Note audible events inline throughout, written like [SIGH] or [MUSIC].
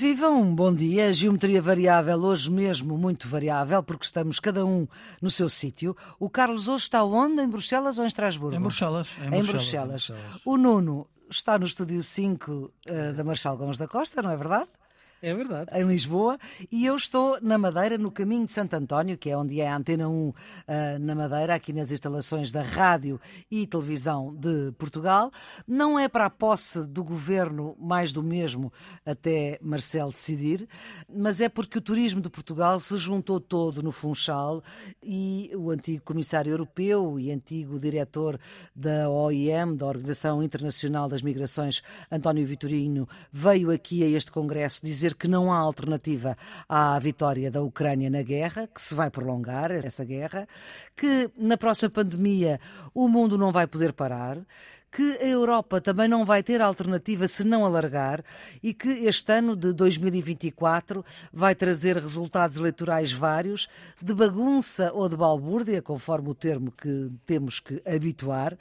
Vivam, bom dia. Geometria variável, hoje mesmo muito variável, porque estamos cada um no seu sítio. O Carlos hoje está onde? Em Bruxelas ou em Estrasburgo? Em Bruxelas. Em, em, Bruxelas. Bruxelas. Em Bruxelas. O Nuno está no estúdio 5 uh, eh, da Marshal Gomes da Costa, não é verdade? É verdade. Em Lisboa. E eu estou na Madeira, no caminho de Santo António, que é onde é a Antena 1 uh, na Madeira, aqui nas instalações da Rádio e Televisão de Portugal. Não é para a posse do governo mais do mesmo até Marcelo decidir, mas é porque o turismo de Portugal se juntou todo no Funchal e o antigo comissário europeu e antigo diretor da OIM, da Organização Internacional das Migrações, António Vitorino, veio aqui a este congresso dizer dizer que não há alternativa à vitória da Ucrânia na guerra, que se vai prolongar essa guerra, que na próxima pandemia o mundo não vai poder parar que a Europa também não vai ter alternativa se não alargar e que este ano de 2024 vai trazer resultados eleitorais vários, de bagunça ou de balbúrdia, conforme o termo que temos que habituar.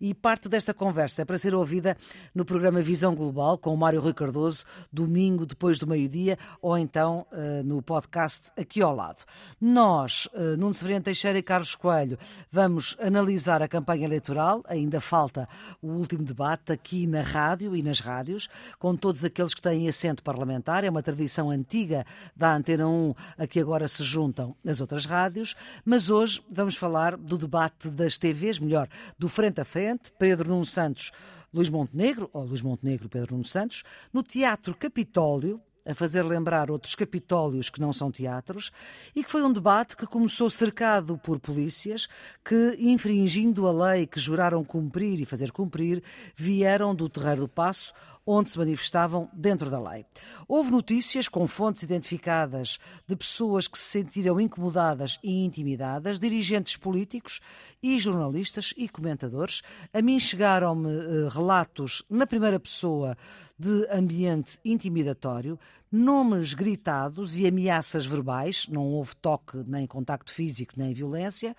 E parte desta conversa é para ser ouvida no programa Visão Global com o Mário Rui Cardoso, domingo depois do meio-dia, ou então uh, no podcast aqui ao lado. Nós, uh, Nuno Severino Teixeira e Carlos Coelho, vamos analisar a campanha eleitoral, ainda falta o último debate aqui na rádio e nas rádios, com todos aqueles que têm assento parlamentar. É uma tradição antiga da Antena 1 a que agora se juntam as outras rádios. Mas hoje vamos falar do debate das TVs, melhor, do frente a frente. Pedro Nuno Santos. Luís Montenegro, ou Luís Montenegro Pedro Nuno Santos, no Teatro Capitólio, a fazer lembrar outros capitólios que não são teatros, e que foi um debate que começou cercado por polícias que, infringindo a lei que juraram cumprir e fazer cumprir, vieram do Terreiro do Passo onde se manifestavam dentro da lei. Houve notícias com fontes identificadas de pessoas que se sentiram incomodadas e intimidadas, dirigentes políticos e jornalistas e comentadores. A mim chegaram-me uh, relatos na primeira pessoa de ambiente intimidatório, nomes gritados e ameaças verbais, não houve toque nem contacto físico nem violência,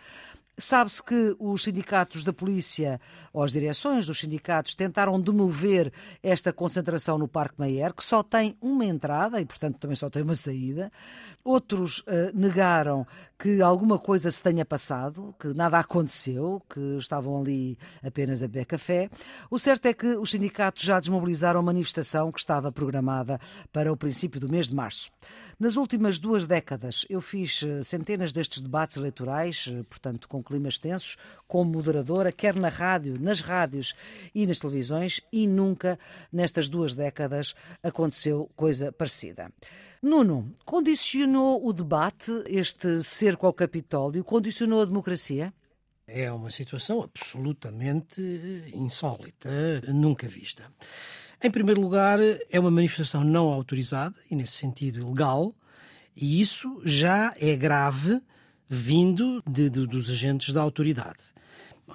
Sabe-se que os sindicatos da polícia, ou as direções dos sindicatos, tentaram demover esta concentração no Parque Mayer, que só tem uma entrada e, portanto, também só tem uma saída. Outros uh, negaram que alguma coisa se tenha passado, que nada aconteceu, que estavam ali apenas a beber café. O certo é que os sindicatos já desmobilizaram a manifestação que estava programada para o princípio do mês de março. Nas últimas duas décadas, eu fiz eh, centenas destes debates eleitorais, eh, portanto, com climas tensos, como moderadora, quer na rádio, nas rádios e nas televisões, e nunca nestas duas décadas aconteceu coisa parecida. Nuno, condicionou o debate, este cerco ao Capitólio, condicionou a democracia? É uma situação absolutamente insólita, nunca vista. Em primeiro lugar, é uma manifestação não autorizada e, nesse sentido, ilegal, e isso já é grave vindo de, de, dos agentes da autoridade.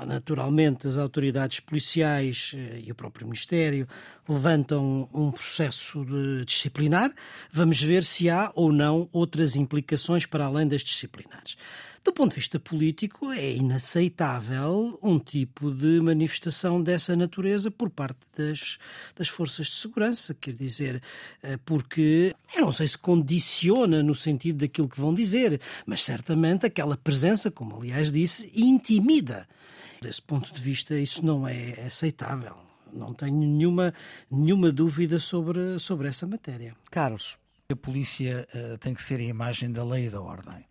Naturalmente, as autoridades policiais eh, e o próprio Ministério levantam um processo disciplinar. Vamos ver se há ou não outras implicações para além das disciplinares. Do ponto de vista político, é inaceitável um tipo de manifestação dessa natureza por parte das, das forças de segurança. Quer dizer, eh, porque eu não sei se condiciona no sentido daquilo que vão dizer, mas certamente aquela presença, como aliás disse, intimida. Desse ponto de vista, isso não é aceitável. Não tenho nenhuma, nenhuma dúvida sobre, sobre essa matéria. Carlos. A polícia uh, tem que ser a imagem da lei e da ordem.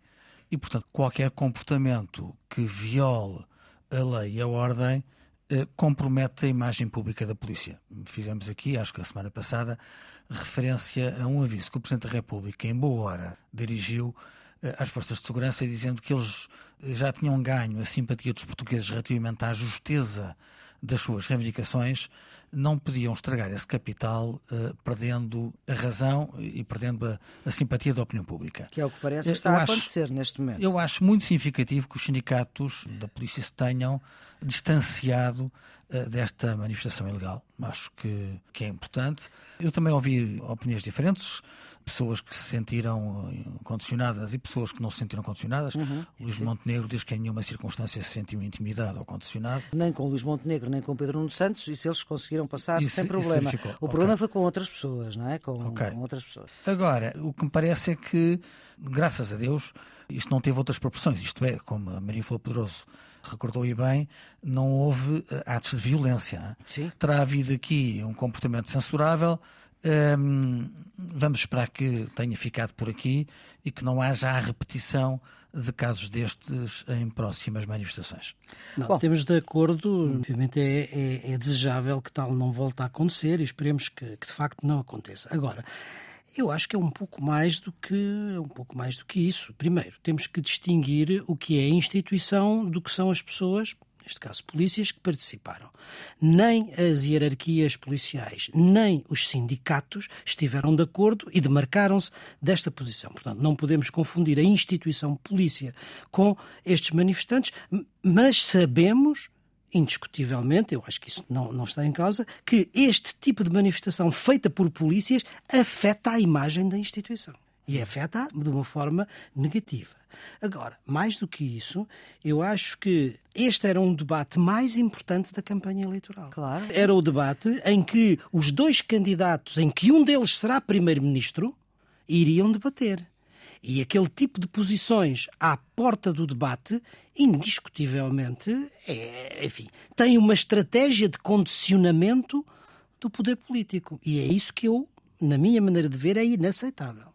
E, portanto, qualquer comportamento que viole a lei e a ordem uh, compromete a imagem pública da polícia. Fizemos aqui, acho que a semana passada, referência a um aviso que o Presidente da República, em boa hora, dirigiu uh, às forças de segurança, dizendo que eles já tinham ganho a simpatia dos portugueses relativamente à justeza das suas reivindicações, não podiam estragar esse capital uh, perdendo a razão e perdendo a, a, simpatia da opinião pública. Que é o que parece que está eu a acontecer acho, neste momento. Eu acho muito significativo que os sindicatos da polícia se tenham distanciado desta manifestação ilegal. Acho que, que é importante. Eu também ouvi opiniões diferentes pessoas que se sentiram eh, condicionadas e pessoas que não se sentiram condicionadas. Uhum. Luís Montenegro diz que em nenhuma circunstância se sentiu intimidado ou condicionado. Nem com Luís Montenegro, nem com Pedro Nuno Santos, isso eles conseguiram passar isso, sem problema. O okay. problema foi com outras pessoas, não é? Com, okay. com outras pessoas. Agora, o que me parece é que, graças a Deus, isto não teve outras proporções. Isto é, como a Maria Flor Pedroso recordou e bem, não houve eh, atos de violência. Sim. Terá havido aqui um comportamento censurável, um, vamos esperar que tenha ficado por aqui e que não haja a repetição de casos destes em próximas manifestações. Não, Bom, temos de acordo, obviamente é, é, é, desejável que tal não volte a acontecer e esperemos que, que de facto não aconteça. Agora, eu acho que é um pouco mais do que um pouco mais do que isso. Primeiro, temos que distinguir o que é a instituição do que são as pessoas neste caso polícias, que participaram. Nem as hierarquias policiais, nem os sindicatos estiveram de acordo e demarcaram-se desta posição. Portanto, não podemos confundir a instituição polícia com estes manifestantes, mas sabemos indiscutivelmente, eu acho que isso não, não está em causa, que este tipo de manifestação feita por polícias afeta a imagem da instituição. E afeta de uma forma negativa. Agora, mais do que isso, eu acho que este era um debate mais importante da campanha eleitoral. Claro. Era o debate em que os dois candidatos, em que um deles será primeiro-ministro, iriam debater. E aquele tipo de posições à porta do debate, indiscutivelmente, é, enfim, tem uma estratégia de condicionamento do poder político. E é isso que eu, na minha maneira de ver, é inaceitável.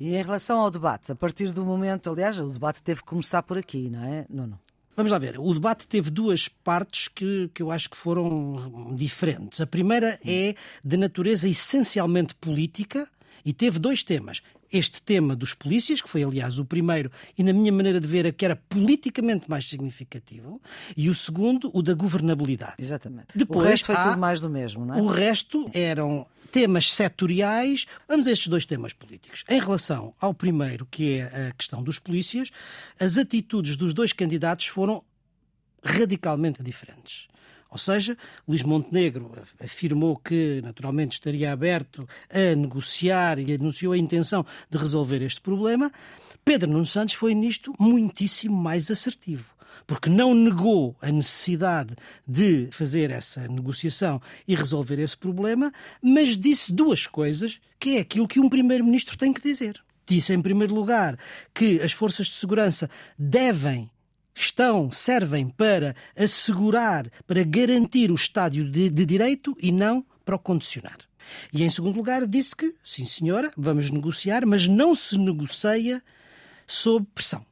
E em relação ao debate, a partir do momento, aliás, o debate teve que começar por aqui, não é? Não. Vamos lá ver. O debate teve duas partes que, que eu acho que foram diferentes. A primeira é de natureza essencialmente política e teve dois temas este tema dos polícias, que foi, aliás, o primeiro e, na minha maneira de ver, a que era politicamente mais significativo, e o segundo, o da governabilidade. Exatamente. Depois, o resto foi tudo mais do mesmo, não é? O resto eram temas setoriais. Vamos a estes dois temas políticos. Em relação ao primeiro, que é a questão dos polícias, as atitudes dos dois candidatos foram radicalmente diferentes. Ou seja, Luís Montenegro afirmou que, naturalmente, estaria aberto a negociar e anunciou a intenção de resolver este problema. Pedro Nuno Santos foi nisto muitíssimo mais assertivo porque não negou a necessidade de fazer essa negociação e resolver esse problema, mas disse duas coisas que é aquilo que um primeiro-ministro tem que dizer. Disse, em primeiro lugar, que as forças de segurança devem estão, servem para assegurar, para garantir o estádio de, de direito e não para o condicionar. E em segundo lugar, disse que, sim senhora, vamos negociar, mas não se negocia sob pressão.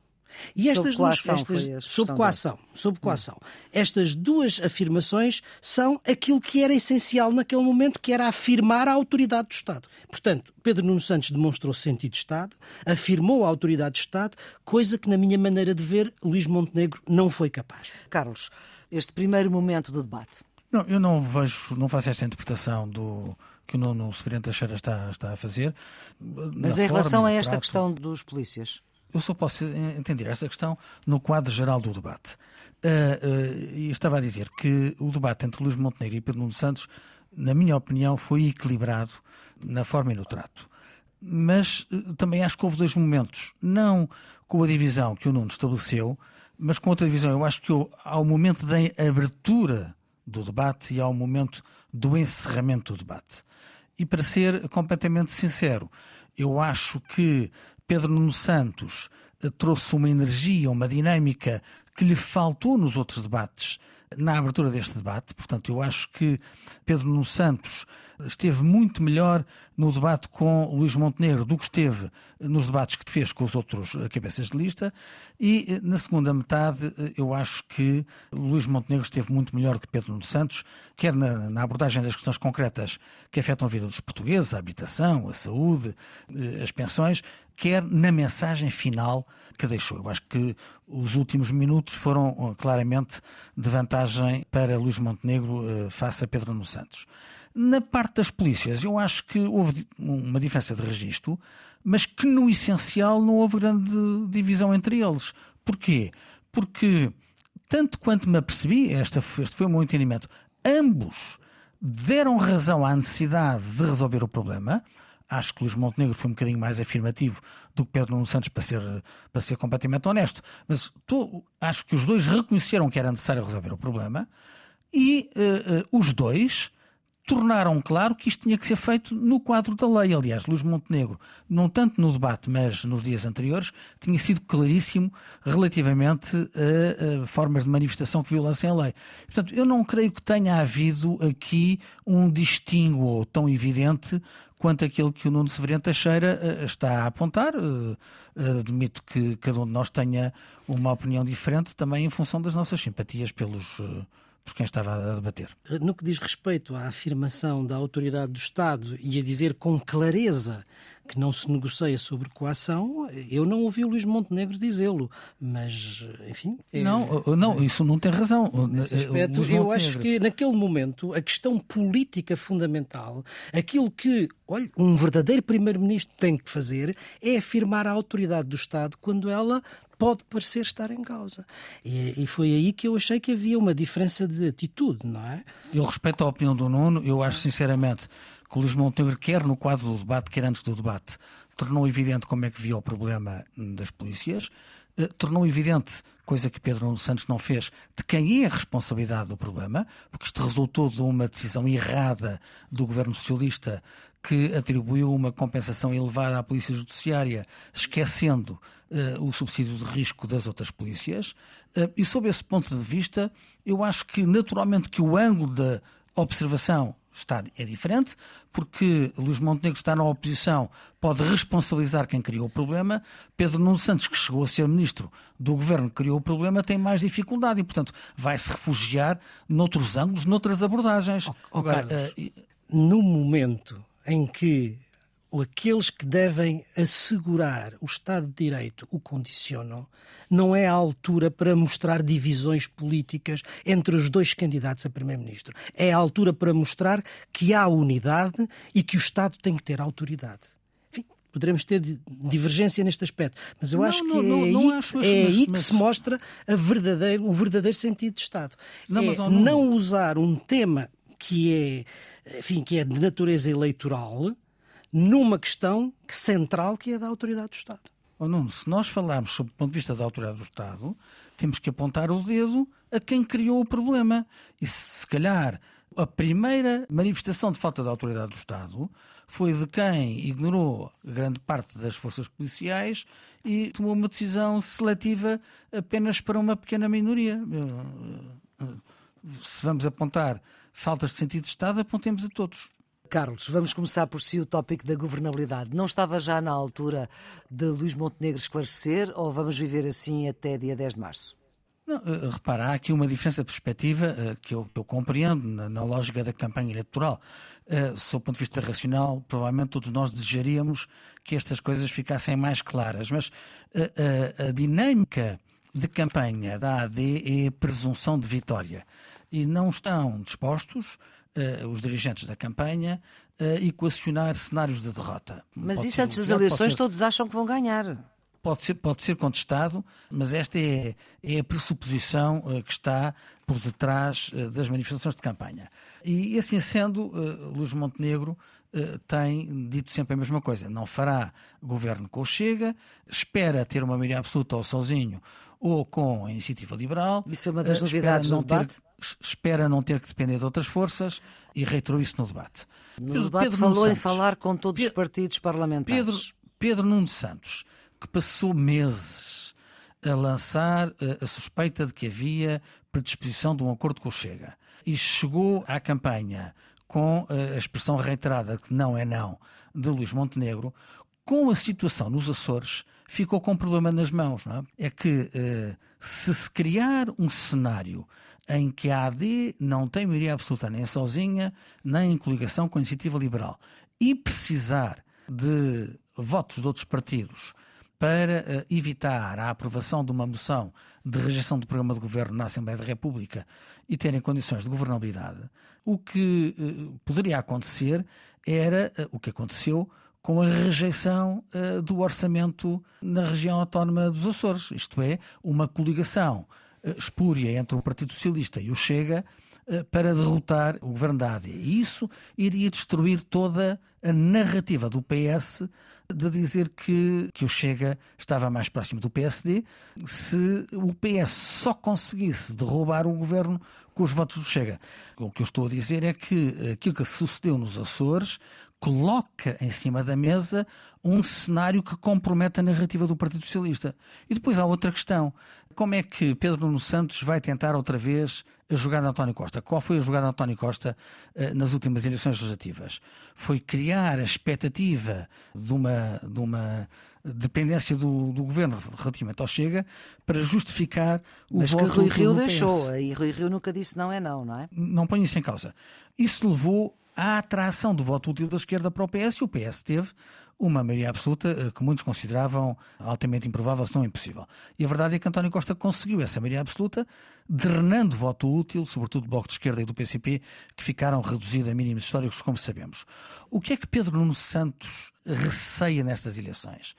E estas sob duas estas, sob coação, sob coação. Estas duas afirmações são aquilo que era essencial naquele momento, que era afirmar a autoridade do Estado. Portanto, Pedro Nuno Santos demonstrou sentido de Estado, afirmou a autoridade do Estado, coisa que na minha maneira de ver Luís Montenegro não foi capaz. Carlos, este primeiro momento do debate. Não, eu não vejo, não faço esta interpretação do que o Nuno Severino Teixeira está, está a fazer. Mas em relação a esta trato... questão dos polícias? Eu só posso entender essa questão no quadro geral do debate. Uh, uh, estava a dizer que o debate entre Luís Montenegro e Pedro Nuno Santos, na minha opinião, foi equilibrado na forma e no trato. Mas uh, também acho que houve dois momentos, não com a divisão que o Nuno estabeleceu, mas com outra divisão. Eu acho que há o momento da abertura do debate e há o momento do encerramento do debate. E para ser completamente sincero, eu acho que Pedro Nuno Santos eh, trouxe uma energia, uma dinâmica que lhe faltou nos outros debates na abertura deste debate. Portanto, eu acho que Pedro Nuno Santos esteve muito melhor no debate com Luís Montenegro do que esteve nos debates que fez com os outros cabeças de lista. E eh, na segunda metade, eh, eu acho que Luís Montenegro esteve muito melhor que Pedro Nuno Santos, quer na, na abordagem das questões concretas que afetam a vida dos portugueses, a habitação, a saúde, eh, as pensões, quer na mensagem final que deixou. Eu acho que os últimos minutos foram claramente de vantagem para Luís Montenegro face a Pedro Nuno Santos. Na parte das polícias, eu acho que houve uma diferença de registro, mas que no essencial não houve grande divisão entre eles. Porquê? Porque, tanto quanto me apercebi, este foi o meu entendimento, ambos deram razão à necessidade de resolver o problema. Acho que Luís Montenegro foi um bocadinho mais afirmativo do que Pedro Nuno Santos, para ser, para ser completamente honesto. Mas acho que os dois reconheceram que era necessário resolver o problema e uh, uh, os dois tornaram claro que isto tinha que ser feito no quadro da lei. Aliás, Luís Montenegro, não tanto no debate, mas nos dias anteriores, tinha sido claríssimo relativamente a, a formas de manifestação que violassem a lei. Portanto, eu não creio que tenha havido aqui um distingo tão evidente quanto aquele que o Nuno Severino Teixeira eh, está a apontar. Eh, eh, admito que cada um de nós tenha uma opinião diferente também em função das nossas simpatias pelos por quem estava a debater. No que diz respeito à afirmação da autoridade do Estado e a dizer com clareza que não se negocia sobre coação, eu não ouvi o Luís Montenegro dizê-lo, mas, enfim... É... Não, não, isso não tem razão. Nesse aspecto, eu acho que naquele momento a questão política fundamental, aquilo que, olha, um verdadeiro primeiro-ministro tem que fazer é afirmar a autoridade do Estado quando ela pode parecer estar em causa. E, e, foi aí que eu achei que havia uma diferença de atitude, não é? Eu respeito a opinião do Nuno, eu acho sinceramente que o Luís Montenegro, quer no quadro do debate, quer antes do debate, tornou evidente como é que via o problema das polícias, tornou evidente, coisa que Pedro Santos não fez, de quem é a responsabilidade do problema, porque isto resultou de uma decisão errada do governo socialista que atribuiu uma compensação elevada à Polícia Judiciária, esquecendo uh, o subsídio de risco das outras polícias. Uh, e sob esse ponto de vista, eu acho que naturalmente que o ângulo da observação está, é diferente, porque Luís Montenegro está na oposição, pode responsabilizar quem criou o problema. Pedro Nuno Santos, que chegou a ser ministro do governo que criou o problema, tem mais dificuldade e, portanto, vai se refugiar noutros ângulos, noutras abordagens. Oh, oh, Agora, uh, no momento em que aqueles que devem assegurar o Estado de Direito o condicionam, não é a altura para mostrar divisões políticas entre os dois candidatos a Primeiro-Ministro. É a altura para mostrar que há unidade e que o Estado tem que ter autoridade. Enfim, poderemos ter divergência neste aspecto, mas eu não, acho que não, é, aí, acho, é mas, aí que mas... se mostra verdadeiro, o verdadeiro sentido de Estado. Não, é não usar um tema que é, enfim, que é de natureza eleitoral numa questão central que é da autoridade do Estado. Oh, Nuno, se nós falarmos sobre o ponto de vista da autoridade do Estado, temos que apontar o dedo a quem criou o problema. E se, calhar a primeira manifestação de falta de autoridade do Estado foi de quem ignorou grande parte das forças policiais e tomou uma decisão seletiva apenas para uma pequena minoria. Se vamos apontar faltas de sentido de Estado, apontemos a todos. Carlos, vamos começar por si o tópico da governabilidade. Não estava já na altura de Luís Montenegro esclarecer ou vamos viver assim até dia 10 de março? Não, uh, repara, há aqui uma diferença de perspectiva uh, que, eu, que, eu, compreendo na, na, lógica da campanha eleitoral. Uh, sob o ponto de vista racional, provavelmente todos nós desejaríamos que estas coisas ficassem mais claras, mas a dinâmica de campanha da AD é presunção de vitória e não estão dispostos uh, os dirigentes da campanha uh, equacionar cenários de derrota. Mas pode isso antes das eleições ser... todos acham que vão ganhar. Pode ser, pode ser contestado, mas esta é, é a pressuposição uh, que está por detrás uh, das manifestações de campanha. E assim sendo, uh, Luís Montenegro tem dito sempre a mesma coisa. Não fará governo com o Chega, espera ter uma maioria absoluta ou sozinho ou com a iniciativa liberal. Isso é uma das novidades do debate? Ter, espera não ter que depender de outras forças e reiterou isso no debate. No Pedro, debate Pedro falou em falar com todos Pedro, os partidos parlamentares. Pedro, Pedro Nuno Santos, que passou meses a lançar a, eh, a suspeita de que havia predisposição de um acordo com o Chega e chegou à campanha com eh, a expressão reiterada que não é não de Luís Montenegro, com a situação nos Açores, ficou com um problema nas mãos. Não é? é que eh, se se criar um cenário em que a AD não tem maioria absoluta nem sozinha, nem em coligação com a iniciativa liberal, e precisar de votos de outros partidos para uh, evitar a aprovação de uma moção de rejeição do programa de governo na Assembleia da República e terem condições de governabilidade, o que uh, poderia acontecer era uh, o que aconteceu com a rejeição do orçamento na região autónoma dos Açores, isto é, uma coligação espúria entre o Partido Socialista e o Chega eh, para derrotar o governo da AD. E isso iria destruir toda a narrativa do PS de dizer que, que o Chega estava mais próximo do PSD se o PS só conseguisse derrubar o governo com os votos do Chega. O que eu estou a dizer é que aquilo que sucedeu nos Açores coloca em cima da mesa um cenário que compromete a narrativa do Partido Socialista. E depois há outra questão. Como é que Pedro Nuno Santos vai tentar outra vez a jogada de António Costa? Qual foi a jogada de António Costa uh, nas últimas eleições legislativas? Foi criar a expectativa de uma, de uma dependência do, do, governo relativamente ao Chega para justificar o Mas voto que Rui Rio deixou, e Rui Rio nunca disse não é não, não é? Não ponho isso em causa. Isso levou à atração do voto útil da esquerda para o PS e o PS teve uma maioria absoluta eh, que muitos consideravam altamente improvável, se não impossível. E a verdade é que António Costa conseguiu essa maioria absoluta, drenando voto útil, sobretudo do Bloco de Esquerda e do PCP, que ficaram reduzidos a mínimos históricos, como sabemos. O que é que Pedro Nuno Santos receia nestas eleições?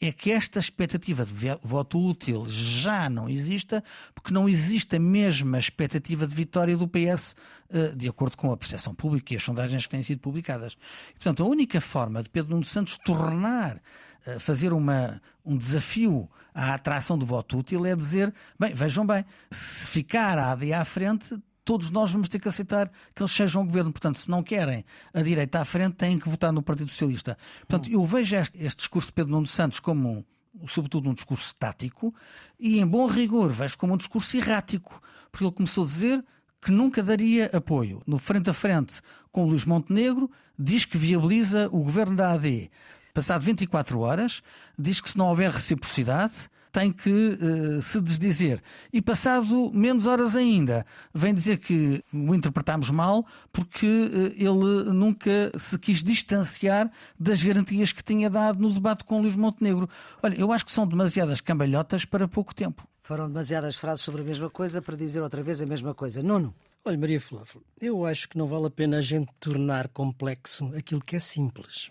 É que esta expectativa de voto útil já não exista, porque não existe a mesma expectativa de vitória do PS, eh, de acordo com a percepção pública e as sondagens que têm sido publicadas. E, portanto, a única forma de Pedro Nuno Santos tornar, eh, fazer uma, um desafio à atração do voto útil é dizer, bem, vejam bem, se ficar a AD à frente, todos nós vamos ter que aceitar que eles sejam o governo. Portanto, se não querem a direita à frente, têm que votar no Partido Socialista. Portanto, eu vejo este, este discurso de Pedro Nuno Santos como, um, sobretudo, um discurso tático e, em bom rigor, vejo como um discurso errático, porque ele começou a dizer que nunca daria apoio. No frente a frente com Luís Montenegro, diz que viabiliza o governo da AD. Passado 24 horas, diz que se não houver reciprocidade, tem que uh, se desdizer. E passado menos horas ainda, vem dizer que o interpretamos mal porque uh, ele nunca se quis distanciar das garantias que tinha dado no debate com Luís Montenegro. Olha, eu acho que são demasiadas cambalhotas para pouco tempo. Foram demasiadas frases sobre a mesma coisa para dizer outra vez a mesma coisa. Nuno. Olha, Maria Flor, eu acho que não vale a pena a gente tornar complexo aquilo que é simples.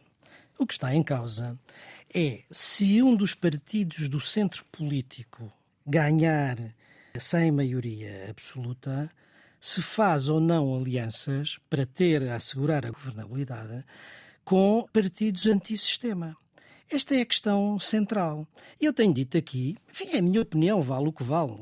O que está em causa é se um dos partidos do centro político ganhar sem maioria absoluta, se faz ou não alianças para ter a assegurar a governabilidade com partidos antissistema. Esta é a questão central. Eu tenho dito aqui, enfim, é a minha opinião, vale o que vale,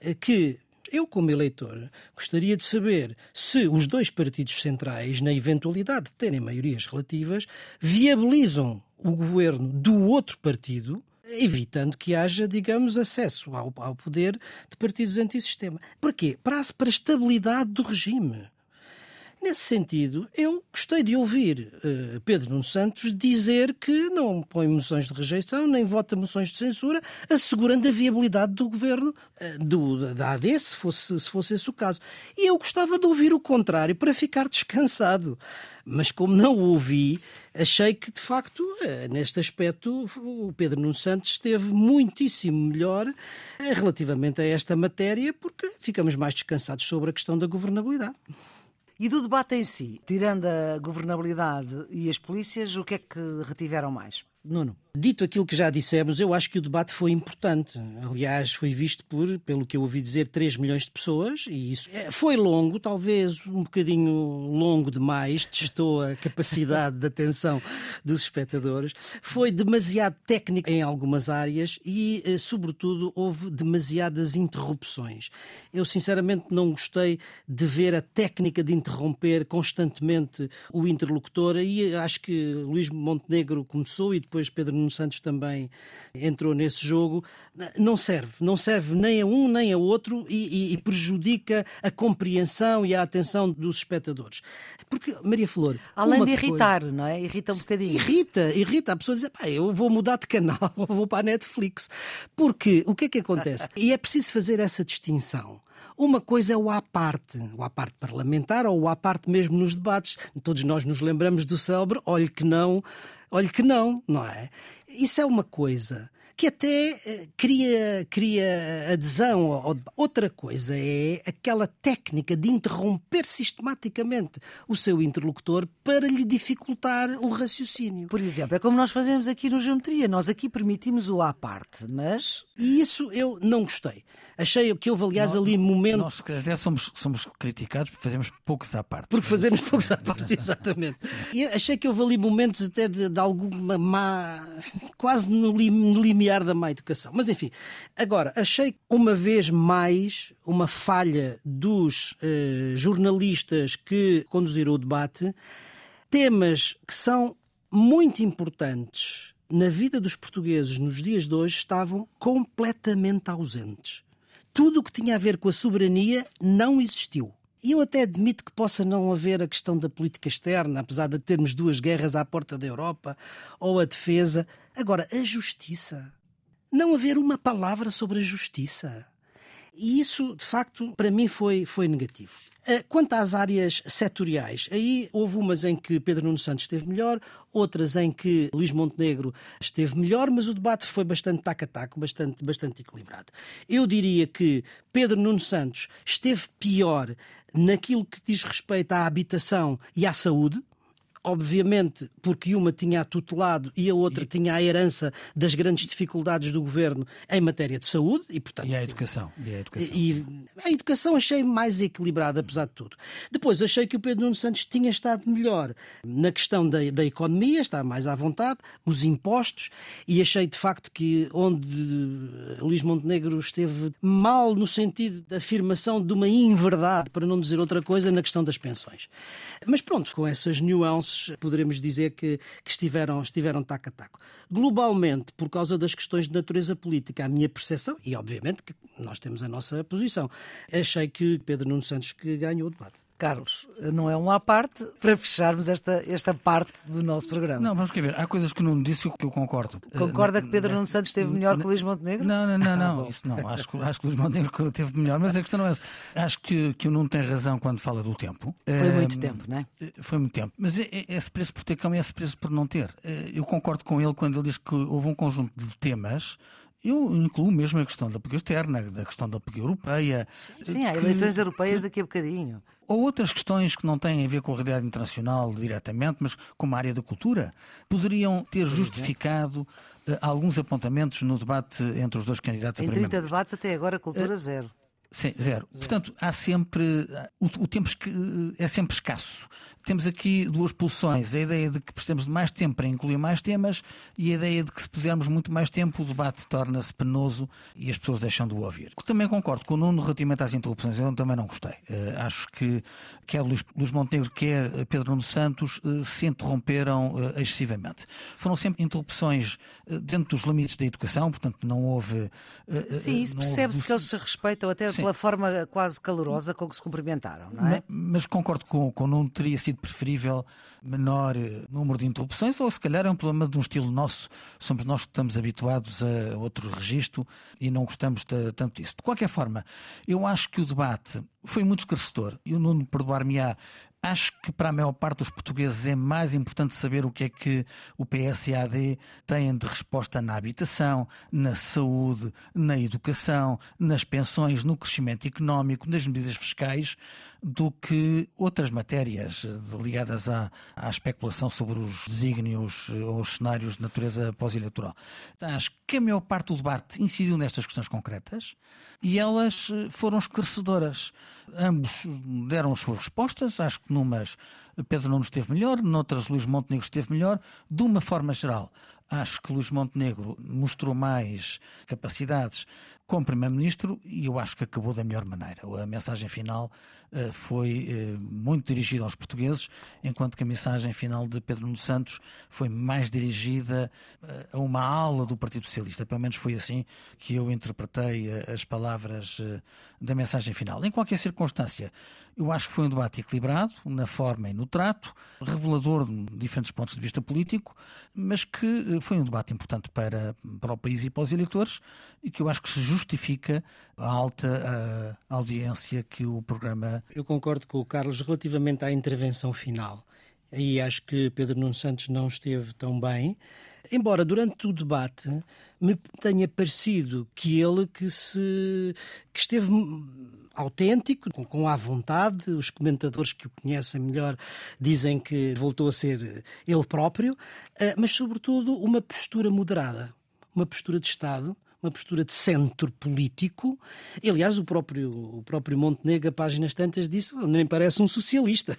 é? que eu, como eleitor, gostaria de saber se os dois partidos centrais, na eventualidade de terem maiorias relativas, viabilizam o governo do outro partido, evitando que haja, digamos, acesso ao, ao poder de partidos antissistema. Porquê? Para, para a estabilidade do regime. Nesse sentido, eu gostei de ouvir uh, Pedro Nuno Santos dizer que não põe moções de rejeição nem vota moções de censura, assegurando a viabilidade do governo uh, do, da AD, se fosse, se fosse esse o caso. E eu gostava de ouvir o contrário para ficar [LAUGHS] descansado. Mas como não o ouvi, achei que, de facto, uh, neste aspecto, o Pedro Nuno Santos esteve muitíssimo melhor relativamente a esta matéria, porque ficamos mais descansados sobre a questão da governabilidade. E do debate em si, tirando a governabilidade e as polícias, o que é que retiveram mais? Nuno. Dito aquilo que já dissemos, eu acho que o debate foi importante. Aliás, foi visto por, pelo que eu ouvi dizer, 3 milhões de pessoas, e isso é, foi longo, talvez um bocadinho longo demais, testou a capacidade de atenção dos espectadores. Foi demasiado técnico em algumas áreas e, eh, sobretudo, houve demasiadas interrupções. Eu, sinceramente, não gostei de ver a técnica de interromper constantemente o interlocutor, e acho que Luís Montenegro começou e depois Pedro Nuno Santos também entrou nesse jogo, não serve. Não serve nem a um nem a outro e, e, e prejudica a compreensão e a atenção dos espectadores. Porque, Maria Flor. Além de irritar, coisa... não é? Irrita um bocadinho. Irrita, irrita. A pessoa diz, pá, eu vou mudar de canal, [LAUGHS] vou para a Netflix. Porque o que é que acontece? E é preciso fazer essa distinção. Uma coisa é o à parte, o à parte parlamentar ou o à parte mesmo nos debates. Todos nós nos lembramos do célebre, olhe que não, olhe que não, não é? Isso é uma coisa. Que até eh, cria, cria adesão. Outra coisa é aquela técnica de interromper sistematicamente o seu interlocutor para lhe dificultar o raciocínio. Por exemplo, é como nós fazemos aqui no Geometria. Nós aqui permitimos o à parte, mas. E isso eu não gostei. Achei que houve, aliás, ali momentos. Nós até somos, somos criticados porque fazemos poucos à parte. Porque fazemos poucos à parte, [LAUGHS] exatamente. E achei que houve ali momentos até de, de alguma má. quase no, lim, no limiar da má educação. Mas enfim, agora, achei uma vez mais uma falha dos eh, jornalistas que conduziram o debate, temas que são muito importantes na vida dos portugueses nos dias de hoje estavam completamente ausentes tudo o que tinha a ver com a soberania não existiu. E eu até admito que possa não haver a questão da política externa, apesar de termos duas guerras à porta da Europa, ou a defesa. Agora, a justiça. Não haver uma palavra sobre a justiça. E isso, de facto, para mim foi, foi negativo. Eh, quanto às áreas setoriais, aí houve umas em que Pedro Nuno Santos esteve melhor, outras em que Luís Montenegro esteve melhor, mas o debate foi bastante tac a taco, bastante, bastante equilibrado. Eu diria que Pedro Nuno Santos esteve pior naquilo que diz respeito à habitação e à saúde, obviamente porque uma tinha a tutelado e a outra e... tinha a herança das grandes dificuldades do governo em matéria de saúde e, portanto. E a educação. E a educação, e, a educação achei mais equilibrada, apesar de tudo. Depois achei que o Pedro Nuno Santos tinha estado melhor na questão da, da economia, está mais à vontade, os impostos, e achei de facto que onde Luís Montenegro esteve mal no sentido da afirmação de uma inverdade, para não dizer outra coisa, na questão das pensões. Mas pronto, com essas nuances poderemos dizer que, que estiveram, estiveram taco a taco. Globalmente, por causa das questões de natureza política, a minha percepção, e obviamente que nós temos a nossa posição, achei que Pedro Nuno Santos que ganhou o debate. Carlos, não é um à parte para fecharmos esta, esta parte do nosso programa. Não, vamos ver. Há coisas que não disse que eu concordo. Concorda uh, que Pedro Nuno Santos esteve melhor que Luís Montenegro? Não, não, não, não. Ah, isso não. Acho, acho que Luís Montenegro esteve melhor, mas a questão não é essa. Acho que, que o Nuno tem razão quando fala do tempo. Foi uh, muito tempo, não é? Foi muito tempo. Mas é, é esse preço por ter cão e esse preço por não ter. Uh, eu concordo com ele quando ele diz que houve um conjunto de temas eu incluo mesmo a questão da política externa, da questão da política europeia. Sim, há eleições europeias daqui a bocadinho. Ou outras questões que não têm a ver com a realidade internacional diretamente, mas com a área da cultura, poderiam ter justificado uh, alguns apontamentos no debate entre os dois candidatos em a primeiro. Em 30 debates até agora, cultura uh, zero. Sim, zero. Portanto, há sempre. O, o tempo é sempre escasso. Temos aqui duas pulsões: a ideia de que precisamos de mais tempo para incluir mais temas e a ideia de que, se pusermos muito mais tempo, o debate torna-se penoso e as pessoas deixam de o ouvir. Também concordo com o Nuno relativamente às interrupções. Eu também não gostei. Uh, acho que quer Luís, Luís Montenegro, quer Pedro Nuno Santos uh, se interromperam uh, excessivamente. Foram sempre interrupções dentro dos limites da educação, portanto, não houve. Sim, isso percebe-se que eles se respeitam até Sim. Pela forma quase calorosa com que se cumprimentaram, não é? Mas, mas concordo com, com o Nuno, teria sido preferível menor eh, número de interrupções, ou se calhar é um problema de um estilo nosso. Somos nós que estamos habituados a outro registro e não gostamos de, tanto disso. De qualquer forma, eu acho que o debate foi muito esclarecedor e o Nuno perdoar-me-á Acho que para a maior parte dos portugueses é mais importante saber o que é que o PS e a AD têm de resposta na habitação, na saúde, na educação, nas pensões, no crescimento económico, nas medidas fiscais, do que outras matérias ligadas à, à especulação sobre os desígnios ou os cenários de natureza pós-eleitoral. Então, acho que a maior parte do debate incidiu nestas questões concretas e elas foram esclarecedoras. Ambos deram as suas respostas, acho que numas Pedro Nuno esteve melhor, noutras Luís Montenegro esteve melhor. De uma forma geral, acho que Luís Montenegro mostrou mais capacidades como Primeiro-Ministro e eu acho que acabou da melhor maneira. A mensagem final uh, foi uh, muito dirigida aos portugueses, enquanto que a mensagem final de Pedro Nuno Santos foi mais dirigida uh, a uma ala do Partido Socialista. Pelo menos foi assim que eu interpretei as palavras da mensagem final. Em qualquer circunstância, eu acho que foi um debate equilibrado, na forma e no trato, revelador de diferentes pontos de vista político, mas que foi um debate importante para, para o país e para os eleitores e que eu acho que se justifica a alta a audiência que o programa. Eu concordo com o Carlos relativamente à intervenção final. Aí acho que Pedro Nuno Santos não esteve tão bem. Embora durante o debate me tenha parecido que ele que se que esteve autêntico, com a vontade, os comentadores que o conhecem melhor dizem que voltou a ser ele próprio, eh, mas sobretudo uma postura moderada, uma postura de Estado uma postura de centro político. E, aliás, o próprio, o próprio Montenegro, a páginas tantas, disse nem parece um socialista.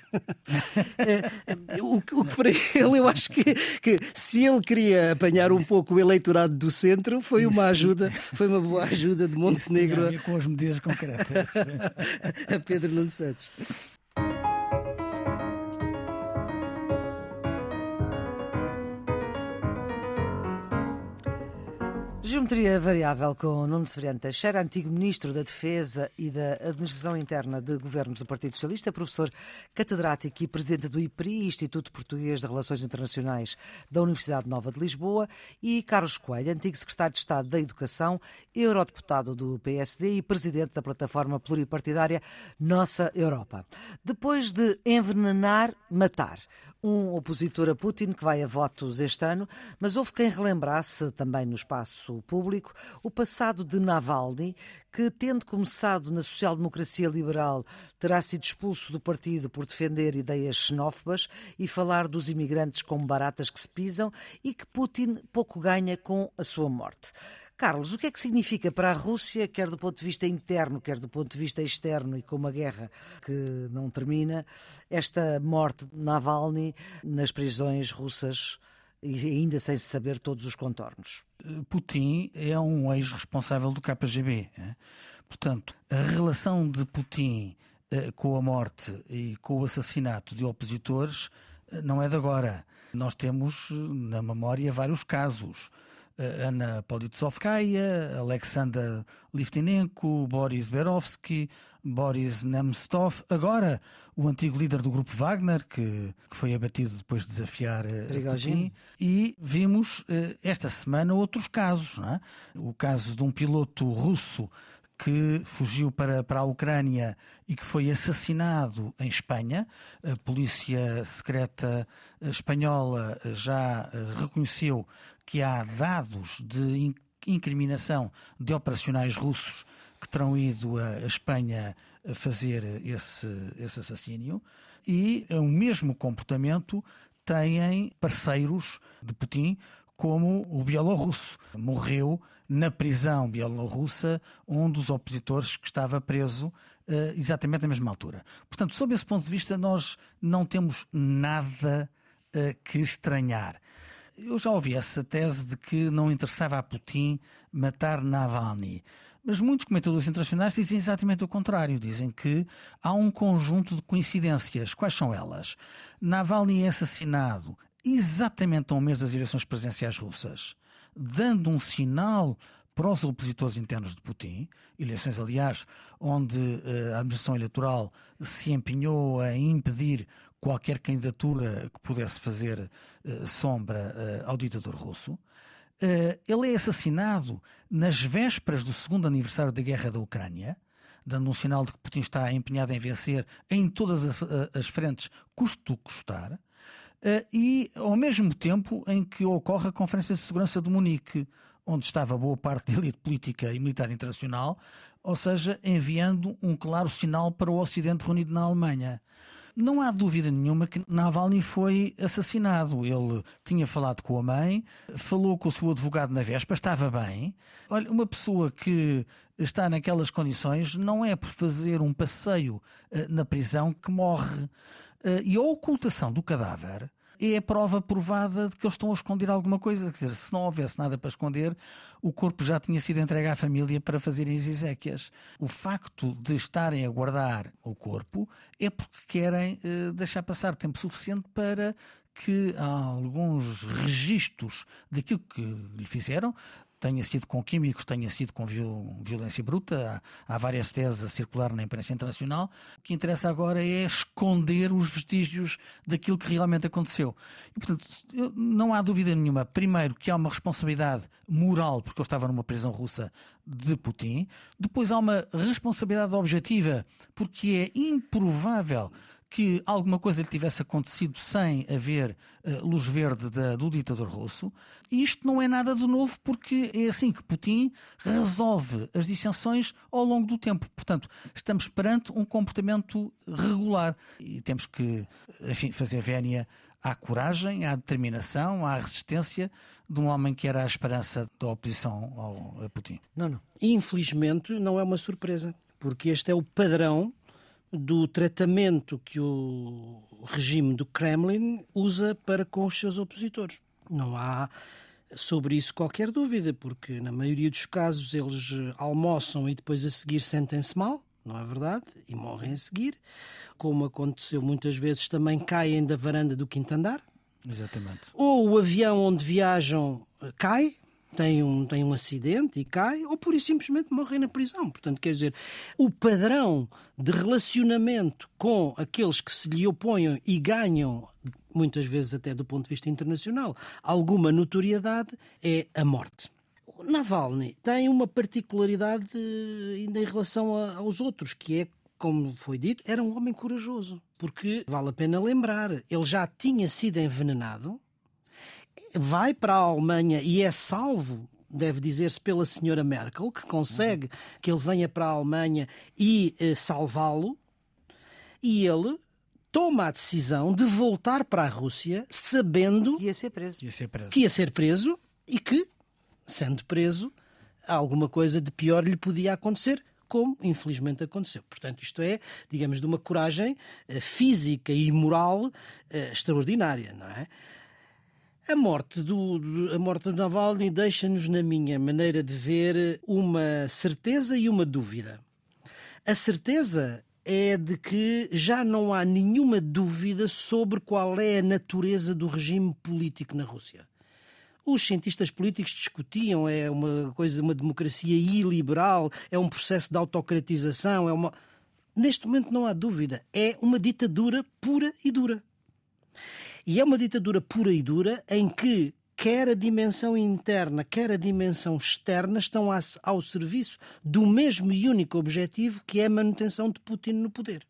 É, [LAUGHS] é, o, o, que para ele, eu acho que, que se ele queria apanhar um pouco o eleitorado do centro, foi uma ajuda, foi uma boa ajuda de Montenegro. Isso com as medidas concretas. [LAUGHS] a Pedro Nuno Santos. Geometria variável com Nuno Severiano Teixeira, antigo Ministro da Defesa e da Administração Interna de Governos do Partido Socialista, professor catedrático e presidente do IPRI, Instituto Português de Relações Internacionais da Universidade Nova de Lisboa, e Carlos Coelho, antigo secretário de Estado da Educação, eurodeputado do PSD e presidente da plataforma pluripartidária Nossa Europa. Depois de envenenar, matar um opositor a Putin que vai a votos este ano, mas houve quem relembrasse também no espaço público o passado de Navalny, que, tendo começado na social-democracia liberal, terá sido expulso do partido por defender ideias xenófobas e falar dos imigrantes como baratas que se pisam e que Putin pouco ganha com a sua morte. Carlos, o que é que significa para a Rússia, quer do ponto de vista interno, quer do ponto de vista externo e com uma guerra que não termina, esta morte de Navalny nas prisões russas e ainda sem se saber todos os contornos? Putin é um ex-responsável do KGB. É? Portanto, a relação de Putin eh, com a morte e com o assassinato de opositores eh, não é de agora. Nós temos na memória vários casos. Ana Politsovskaya, Alexander Litvinenko, Boris Berovsky, Boris Nemtsov, agora o antigo líder do grupo Wagner, que, que foi abatido depois de desafiar eh, Putin. E vimos uh, esta semana outros casos. É? O caso de um piloto russo que fugiu para, para a Ucrânia e que foi assassinado em Espanha. A polícia secreta espanhola já eh, reconheceu que há dados de incriminação de operacionais russos que terão ido a Espanha a fazer esse, esse assassínio. E o mesmo comportamento têm parceiros de Putin, como o bielorrusso. Morreu na prisão bielorrussa um dos opositores que estava preso uh, exatamente na mesma altura. Portanto, sob esse ponto de vista, nós não temos nada uh, que estranhar. Eu já ouvi essa tese de que não interessava a Putin matar Navalny. Mas muitos comentadores internacionais dizem exatamente o contrário. Dizem que há um conjunto de coincidências. Quais são elas? Navalny é assassinado exatamente a um mês das eleições presidenciais russas, dando um sinal para os opositores internos de Putin, eleições, aliás, onde eh, a administração eleitoral se empenhou a impedir qualquer candidatura que pudesse fazer uh, sombra uh, ao ditador russo. Ele é assassinado nas vésperas do segundo aniversário da guerra da Ucrânia, dando um sinal de que Putin está empenhado em vencer em todas as, as frentes, custo custar, e ao mesmo tempo em que ocorre a Conferência de Segurança de Munique, onde estava boa parte [LAUGHS] da elite política e militar internacional, ou seja, enviando um claro sinal para o Ocidente reunido na Alemanha. Não há dúvida nenhuma que Navalny foi assassinado. Ele tinha falado com a mãe, falou com o seu advogado na véspera, estava bem. Olha, uma pessoa que está naquelas condições não é por fazer um passeio uh, na prisão que morre. Uh, e a ocultação do cadáver é a prova provada de que eles estão a esconder alguma coisa. Quer dizer, se não houvesse nada para esconder, o corpo já tinha sido entregue à família para fazerem as exéquias. O facto de estarem a guardar o corpo é porque querem uh, deixar passar tempo suficiente para que alguns registros daquilo que lhe fizeram tenha sido com químicos, tenha sido com violência bruta. Há, há, várias teses a circular na imprensa internacional. O que interessa agora é esconder os vestígios daquilo que realmente aconteceu. E, portanto, não há dúvida nenhuma, primeiro, que há uma responsabilidade moral, porque eu estava numa prisão russa de Putin. Depois há uma responsabilidade objetiva, porque é improvável que alguma coisa lhe tivesse acontecido sem haver uh, luz verde da, do ditador russo. E isto não é nada de novo, porque é assim que Putin resolve as dissensões ao longo do tempo. Portanto, estamos perante um comportamento regular e temos que, enfim, fazer vénia à coragem, à determinação, à resistência de um homem que era a esperança da oposição ao, a Putin. Não, não. Infelizmente, não é uma surpresa, porque este é o padrão do tratamento que o regime do Kremlin usa para com os seus opositores. Não há sobre isso qualquer dúvida, porque na maioria dos casos eles almoçam e depois a seguir sentem-se mal, não é verdade? E morrem a seguir. Como aconteceu muitas vezes, também caem da varanda do quinto andar. Exatamente. Ou o avião onde viajam eh, cai, tem um, tem um acidente e cai, ou por isso simplesmente morrem na prisão. Portanto, quer dizer, o padrão de relacionamento com aqueles que se lhe oponham e ganham, muitas vezes até do ponto de vista internacional, alguma notoriedade, é a morte. Navalny tem uma particularidade ainda em relação a, aos outros, que é, como foi dito, era um homem corajoso. Porque vale a pena lembrar, ele já tinha sido envenenado, vai para a Alemanha e é salvo deve dizer-se pela senhora Merkel, que consegue que ele venha para a Alemanha e eh, salvá-lo, e ele toma a decisão de voltar para a Rússia sabendo que ia ser preso. Ia ser preso. Que ia ser preso e que sendo preso, alguma coisa de pior lhe podia acontecer, como infelizmente aconteceu. Portanto, isto é, digamos, de uma coragem uh, física e moral uh, extraordinária, não é? A morte do, a morte do Navalny deixa-nos, na minha maneira de ver, uma certeza e uma dúvida. A certeza é de que já não há nenhuma dúvida sobre qual é a natureza do regime político na Rússia os cientistas políticos discutiam, é uma coisa, uma democracia iliberal, é um processo de autocratização, é uma. Neste momento não há dúvida, é uma ditadura pura e dura. E é uma ditadura pura e dura em que quer a dimensão interna, quer a dimensão externa estão ao serviço do mesmo e único objetivo que é a manutenção de Putin no poder.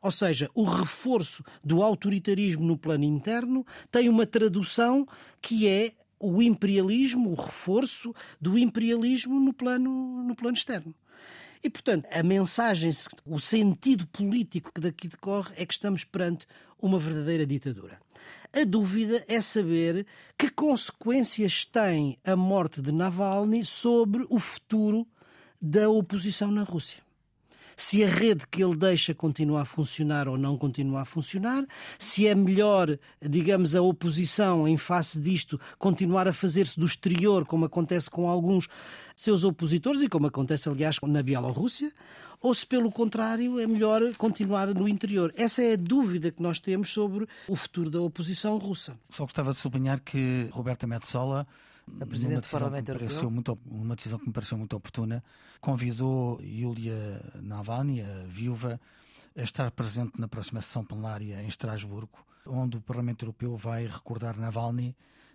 Ou seja, o reforço do autoritarismo no plano interno tem uma tradução que é o imperialismo, o reforço do imperialismo no plano, no plano externo. E, portanto, a mensagem, o sentido político que daqui decorre é que estamos perante uma verdadeira ditadura. A dúvida é saber que consequências tem a morte de Navalny sobre o futuro da oposição na Rússia. Se a rede que ele deixa continua a funcionar ou não continua a funcionar, se é melhor, digamos, a oposição, em face disto, continuar a fazer-se do exterior, como acontece com alguns seus opositores e como acontece, aliás, na Bielorrússia, ou se, pelo contrário, é melhor continuar no interior. Essa é a dúvida que nós temos sobre o futuro da oposição russa. Só gostava de sublinhar que Roberta Metsola a Presidente do Parlamento Europeu. Muito, uma decisão que me pareceu muito oportuna. Convidou Yulia Navalny, a viúva, a estar presente na próxima sessão plenária em Estrasburgo, onde o Parlamento Europeu vai recordar Navalny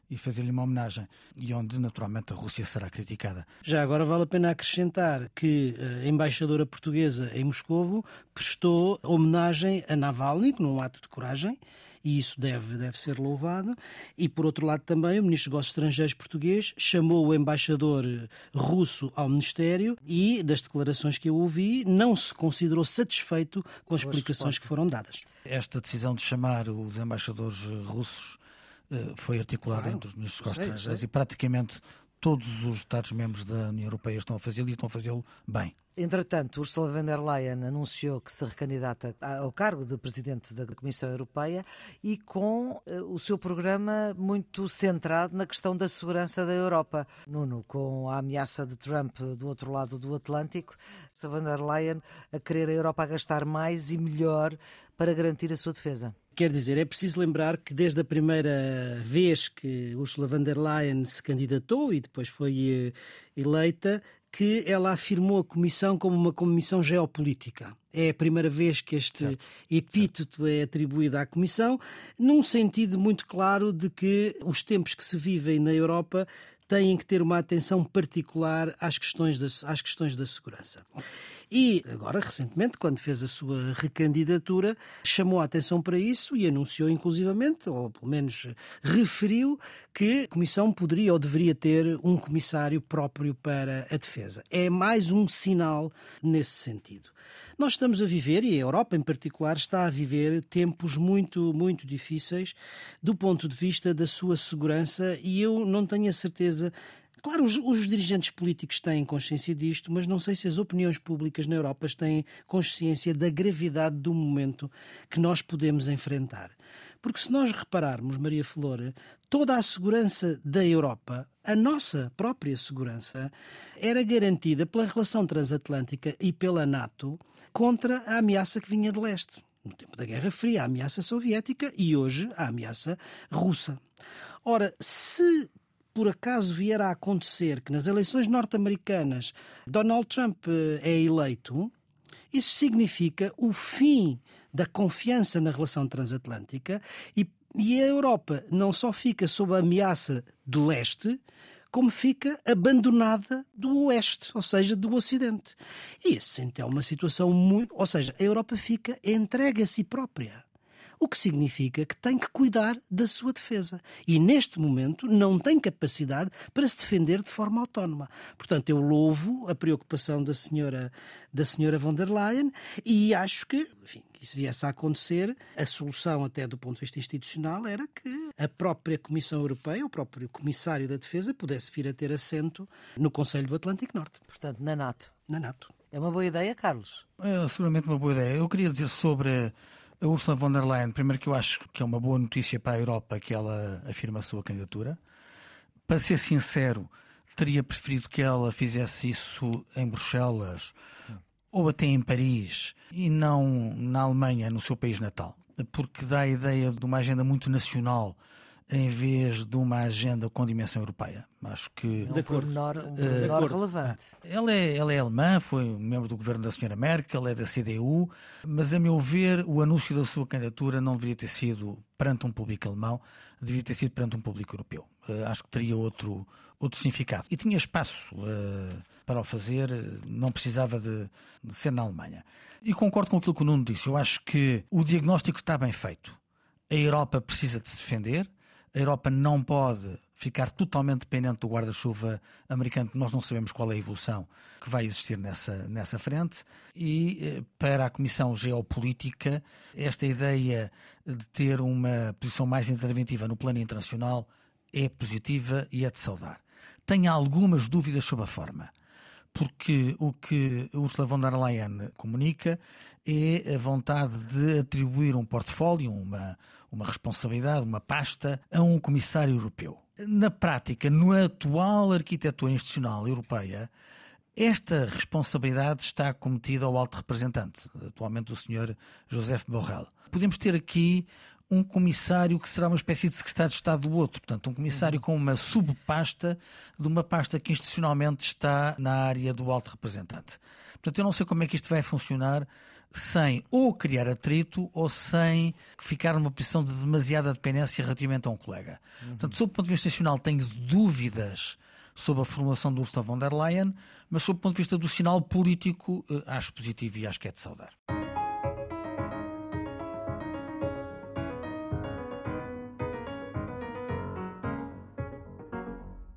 e fazer-lhe uma homenagem, e onde naturalmente a Rússia será criticada. Já agora vale a pena acrescentar que a embaixadora portuguesa em Moscovo prestou homenagem a Navalny, num ato de coragem, e isso deve, deve ser louvado. E, por outro lado, também o Ministro dos Negócios Estrangeiros português chamou o embaixador russo ao Ministério e, das declarações que eu ouvi, não se considerou satisfeito com as explicações que foram dadas. Esta decisão de chamar os embaixadores russos eh, foi articulada claro, entre os ministros dos estrangeiros e praticamente todos os Estados-membros da União Europeia estão a fazê-lo e estão a fazê-lo bem. Entretanto, Ursula von der Leyen anunciou que se recandidata ao cargo de Presidente da Comissão Europeia e com eh, o seu programa muito centrado na questão da segurança da Europa. Nuno, com a ameaça de Trump do outro lado do Atlântico, Ursula von der Leyen a querer a Europa a gastar mais e melhor para garantir a sua defesa. Quer dizer, é preciso lembrar que desde a primeira vez que Ursula von der Leyen se candidatou e depois foi eh, eleita, que ela afirmou a Comissão como uma comissão geopolítica. É a primeira vez que este certo. epíteto certo. é atribuído à Comissão, num sentido muito claro de que os tempos que se vivem na Europa têm que ter uma atenção particular às questões da, às questões da segurança. E agora, recentemente, quando fez a sua recandidatura, chamou a atenção para isso e anunciou inclusivamente, ou pelo menos referiu, que a Comissão poderia ou deveria ter um comissário próprio para a defesa. É mais um sinal nesse sentido. Nós estamos a viver, e a Europa em particular, está a viver tempos muito, muito difíceis do ponto de vista da sua segurança, e eu não tenho a certeza Claro, os, os, dirigentes políticos têm consciência disto, mas não sei se as opiniões públicas na Europa têm consciência da gravidade do momento que nós podemos enfrentar. Porque se nós repararmos, Maria Flor, toda a segurança da Europa, a nossa própria segurança, era garantida pela relação transatlântica e pela NATO contra a ameaça que vinha de leste. No tempo da Guerra Fria, a ameaça soviética e hoje a ameaça russa. Ora, se por acaso vier a acontecer que nas eleições norte-americanas Donald Trump eh, é eleito, isso significa o fim da confiança na relação transatlântica e, e a Europa não só fica sob a ameaça de leste, como fica abandonada do Oeste, ou seja, do Ocidente. E isso então é uma situação muito. Ou seja, a Europa fica entregue a si própria o que significa que tem que cuidar da sua defesa. E neste momento não tem capacidade para se defender de forma autónoma. Portanto, eu louvo a preocupação da senhora, da senhora von der Leyen e acho que, enfim, que isso viesse a acontecer, a solução, até do ponto de vista institucional, era que a própria Comissão Europeia, o próprio Comissário da Defesa, pudesse vir a ter assento no Conselho do Atlântico Norte. Portanto, na NATO. Na NATO. É uma boa ideia, Carlos? É seguramente uma boa ideia. Eu queria dizer sobre a Ursula von der Leyen, primeiro que eu acho que é uma boa notícia para a Europa que ela afirma a sua candidatura. Para ser sincero, teria preferido que ela fizesse isso em Bruxelas ou até em Paris e não na Alemanha, no seu país natal, porque dá a ideia de uma agenda muito nacional em vez de uma agenda com dimensão europeia. Acho que. É um pormenor, um pormenor uh, relevante. Ela é, ela é alemã, foi membro do governo da senhora Merkel, é da CDU, mas a meu ver, o anúncio da sua candidatura não deveria ter sido perante um público alemão, deveria ter sido perante um público europeu. Uh, acho que teria outro, outro significado. E tinha espaço uh, para o fazer, não precisava de, de ser na Alemanha. E concordo com aquilo que o Nuno disse. Eu acho que o diagnóstico está bem feito. A Europa precisa de se defender a Europa não pode ficar totalmente dependente do guarda-chuva americano, nós não sabemos qual é a evolução que vai existir nessa, nessa frente. E eh, para a Comissão Geopolítica, esta ideia de ter uma posição mais interventiva no plano internacional é positiva e é de saudar. Tenho algumas dúvidas sobre a forma porque o que Ursula von der Leyen comunica é a vontade de atribuir um portfólio, uma, uma responsabilidade, uma pasta a um comissário europeu. Na prática, na atual arquitetura institucional europeia, esta responsabilidade está cometida ao alto representante, atualmente o Sr. José Borrell. Podemos ter aqui um comissário que será uma espécie de secretário de Estado do outro, portanto, um comissário com uma subpasta de uma pasta que institucionalmente está na área do alto representante. Portanto, eu não sei como é que isto vai funcionar sem ou criar atrito ou sem ficar numa posição de demasiada dependência relativamente a um colega. Uhum. Portanto, sob o ponto de vista nacional, tenho dúvidas sobre a formulação do Ursula von der Leyen, mas sob o ponto de vista do sinal político, eh, acho positivo e acho que é de saudar.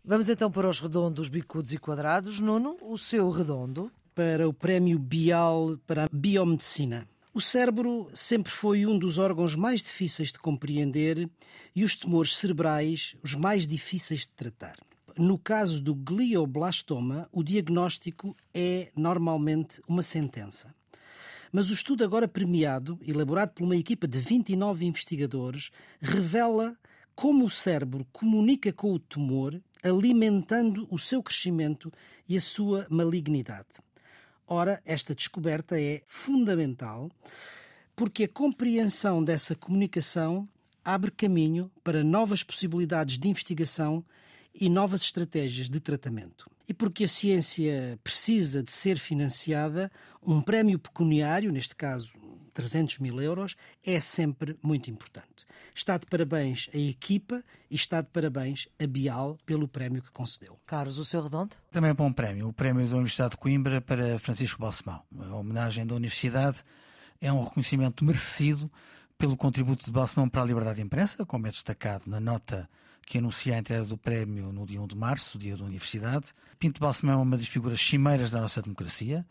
Vamos então para os redondos, bicudos e quadrados. Nuno, o seu redondo? Para o Prémio Bial para a Biomedicina. O cérebro sempre foi um dos órgãos mais difíceis de compreender e os tumores cerebrais os mais difíceis de tratar. No caso do glioblastoma, o diagnóstico é normalmente uma sentença. Mas o estudo agora premiado, elaborado por uma equipa de 29 investigadores, revela como o cérebro comunica com o tumor alimentando o seu crescimento e a sua malignidade. Ora, esta descoberta é fundamental porque a compreensão dessa comunicação abre caminho para novas possibilidades de investigação e novas estratégias de tratamento. E porque a ciência precisa de ser financiada, um prémio pecuniário, neste caso 300 mil euros, é sempre muito importante. Está de parabéns a equipa e está de parabéns a Bial pelo prémio que concedeu. Carlos, o seu redondo? Também é bom prémio, o prémio da Universidade de Coimbra para Francisco Balsemão. A homenagem da Universidade é um reconhecimento merecido pelo contributo de Balsemão para a liberdade de imprensa, como é destacado na nota que anuncia a entrega do prémio no dia 1 de março, dia da Universidade. Pinto Balsemão é uma das figuras cimeiras da nossa democracia.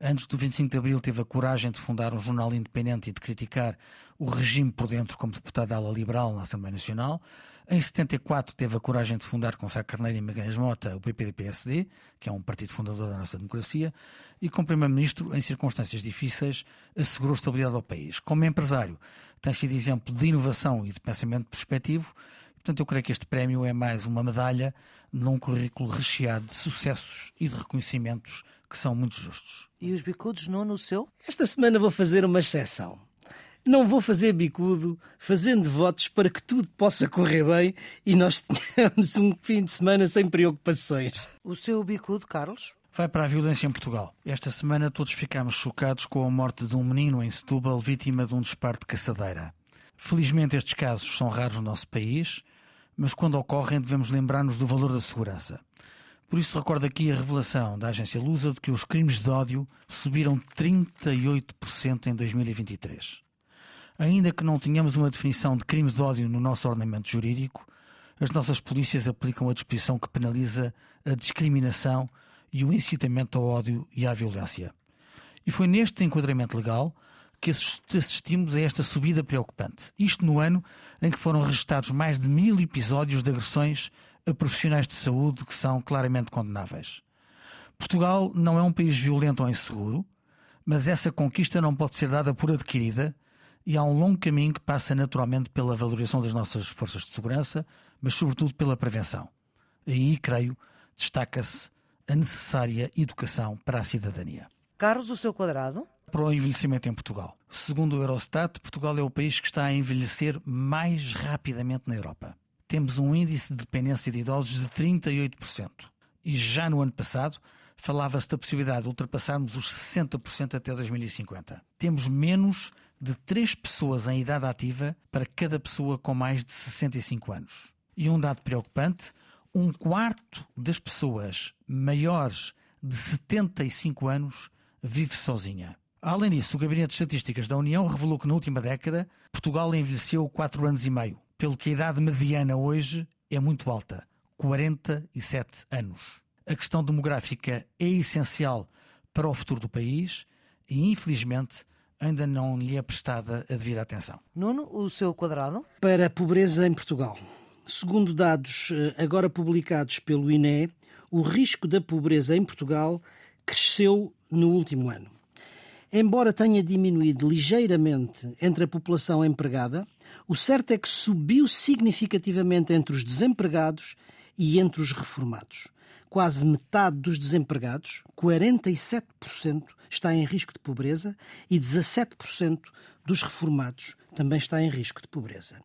Antes do 25 de Abril teve a coragem de fundar um jornal independente e de criticar o regime por dentro como deputado da ala liberal na Assembleia Nacional. Em 74 teve a coragem de fundar com Sá Carneiro e Magalhães Mota o PPD-PSD, que é um partido fundador da nossa democracia, e como Primeiro-Ministro, em circunstâncias difíceis, assegurou estabilidade ao país. Como empresário, tem sido exemplo de inovação e de pensamento perspectivo, Portanto, eu creio que este prémio é mais uma medalha num currículo recheado de sucessos e de reconhecimentos que são muito justos. E os bicudos, não no seu? Esta semana vou fazer uma exceção. Não vou fazer bicudo, fazendo votos para que tudo possa correr bem e nós [LAUGHS] tenhamos um fim de semana sem preocupações. O seu bicudo, Carlos? Vai para a violência em Portugal. Esta semana todos ficamos chocados com a morte de um menino em Setúbal, vítima de um disparo de caçadeira. Felizmente estes casos são raros no nosso país mas quando ocorrem devemos lembrar-nos do valor da segurança. Por isso recordo aqui a revelação da agência Lusa de que os crimes de ódio subiram 38% em 2023. Ainda que não tenhamos uma definição de crime de ódio no nosso ordenamento jurídico, as nossas polícias aplicam a disposição que penaliza a discriminação e o incitamento ao ódio e à violência. E foi neste enquadramento legal que assistimos a esta subida preocupante. Isto no ano em que foram registados mais de mil episódios de agressões a profissionais de saúde que são claramente condenáveis. Portugal não é um país violento ou inseguro, mas essa conquista não pode ser dada por adquirida e há um longo caminho que passa naturalmente pela valorização das nossas forças de segurança, mas sobretudo pela prevenção. Aí, creio, destaca-se a necessária educação para a cidadania. Carlos, o seu quadrado? para o envelhecimento em Portugal. Segundo o Eurostat, Portugal é o país que está a envelhecer mais rapidamente na Europa. Temos um índice de dependência de idosos de 38%. E já no ano passado falava-se da possibilidade de ultrapassarmos os 60% até 2050. Temos menos de 3 pessoas em idade ativa para cada pessoa com mais de 65 anos. E um dado preocupante: um quarto das pessoas maiores de 75 anos vive sozinha. Além disso, o Gabinete de Estatísticas da União revelou que na última década Portugal envelheceu 4 anos e meio, pelo que a idade mediana hoje é muito alta, 47 anos. A questão demográfica é essencial para o futuro do país e, infelizmente, ainda não lhe é prestada a devida atenção. Nuno, o seu quadrado? Para a pobreza em Portugal. Segundo dados eh, agora publicados pelo INE, o risco da pobreza em Portugal cresceu no último ano. Embora tenha diminuído ligeiramente entre a população empregada, o certo é que subiu significativamente entre os desempregados e entre os reformados. Quase metade dos desempregados, 47%, está em risco de pobreza e 17% dos reformados também está em risco de pobreza.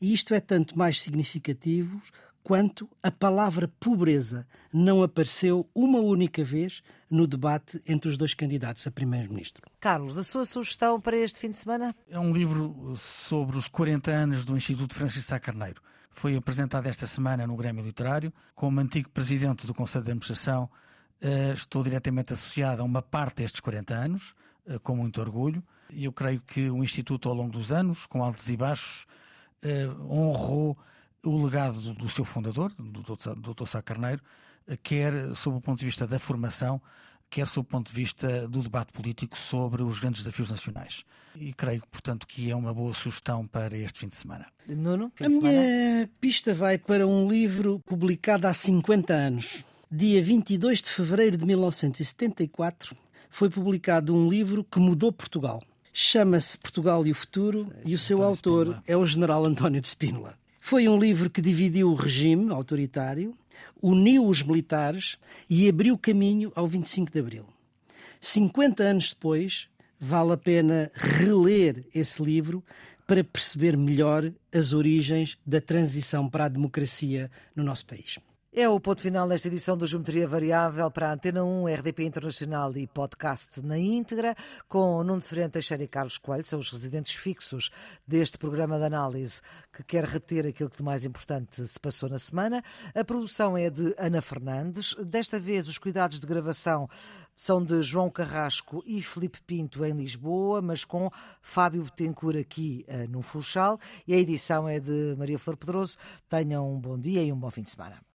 E isto é tanto mais significativo quanto a palavra pobreza não apareceu uma única vez no debate entre os dois candidatos a primeiro-ministro. Carlos, a sua sugestão para este fim de semana? É um livro sobre os 40 anos do Instituto Francisco Sá Carneiro. Foi apresentado esta semana no Grêmio Literário. Como antigo presidente do Conselho de Administração, eh, estou diretamente associado a uma parte destes 40 anos, eh, com muito orgulho. E eu creio que o Instituto, ao longo dos anos, com altos e baixos, eh, honrou o legado do, seu fundador, do Dr. Sá Carneiro, quer sob o ponto de vista da formação, quer sob o ponto de vista do debate político sobre os grandes desafios nacionais. E creio, portanto, que é uma boa sugestão para este fim de semana. Nuno, fim A minha pista vai para um livro publicado há 50 anos. Dia 22 de fevereiro de 1974, foi publicado um livro que mudou Portugal. Chama-se Portugal e o Futuro é, e o seu autor é o general António de Spínola. Foi um livro que dividiu o regime autoritário, uniu os militares e abriu caminho ao 25 de Abril. 50 anos depois, vale a pena reler esse livro para perceber melhor as origens da transição para a democracia no nosso país. É o ponto final desta edição do Geometria Variável para a Antena 1, RDP Internacional e podcast na íntegra, com Nuno Severino Teixeira e Carlos Coelho, são os residentes fixos deste programa de análise que quer reter aquilo que de mais importante se passou na semana. A produção é de Ana Fernandes. Desta vez, os cuidados de gravação são de João Carrasco e Felipe Pinto em Lisboa, mas com Fábio Betancourt aqui uh, no Funchal. E a edição é de Maria Flor Pedroso. Tenham um bom dia e um bom fim de semana.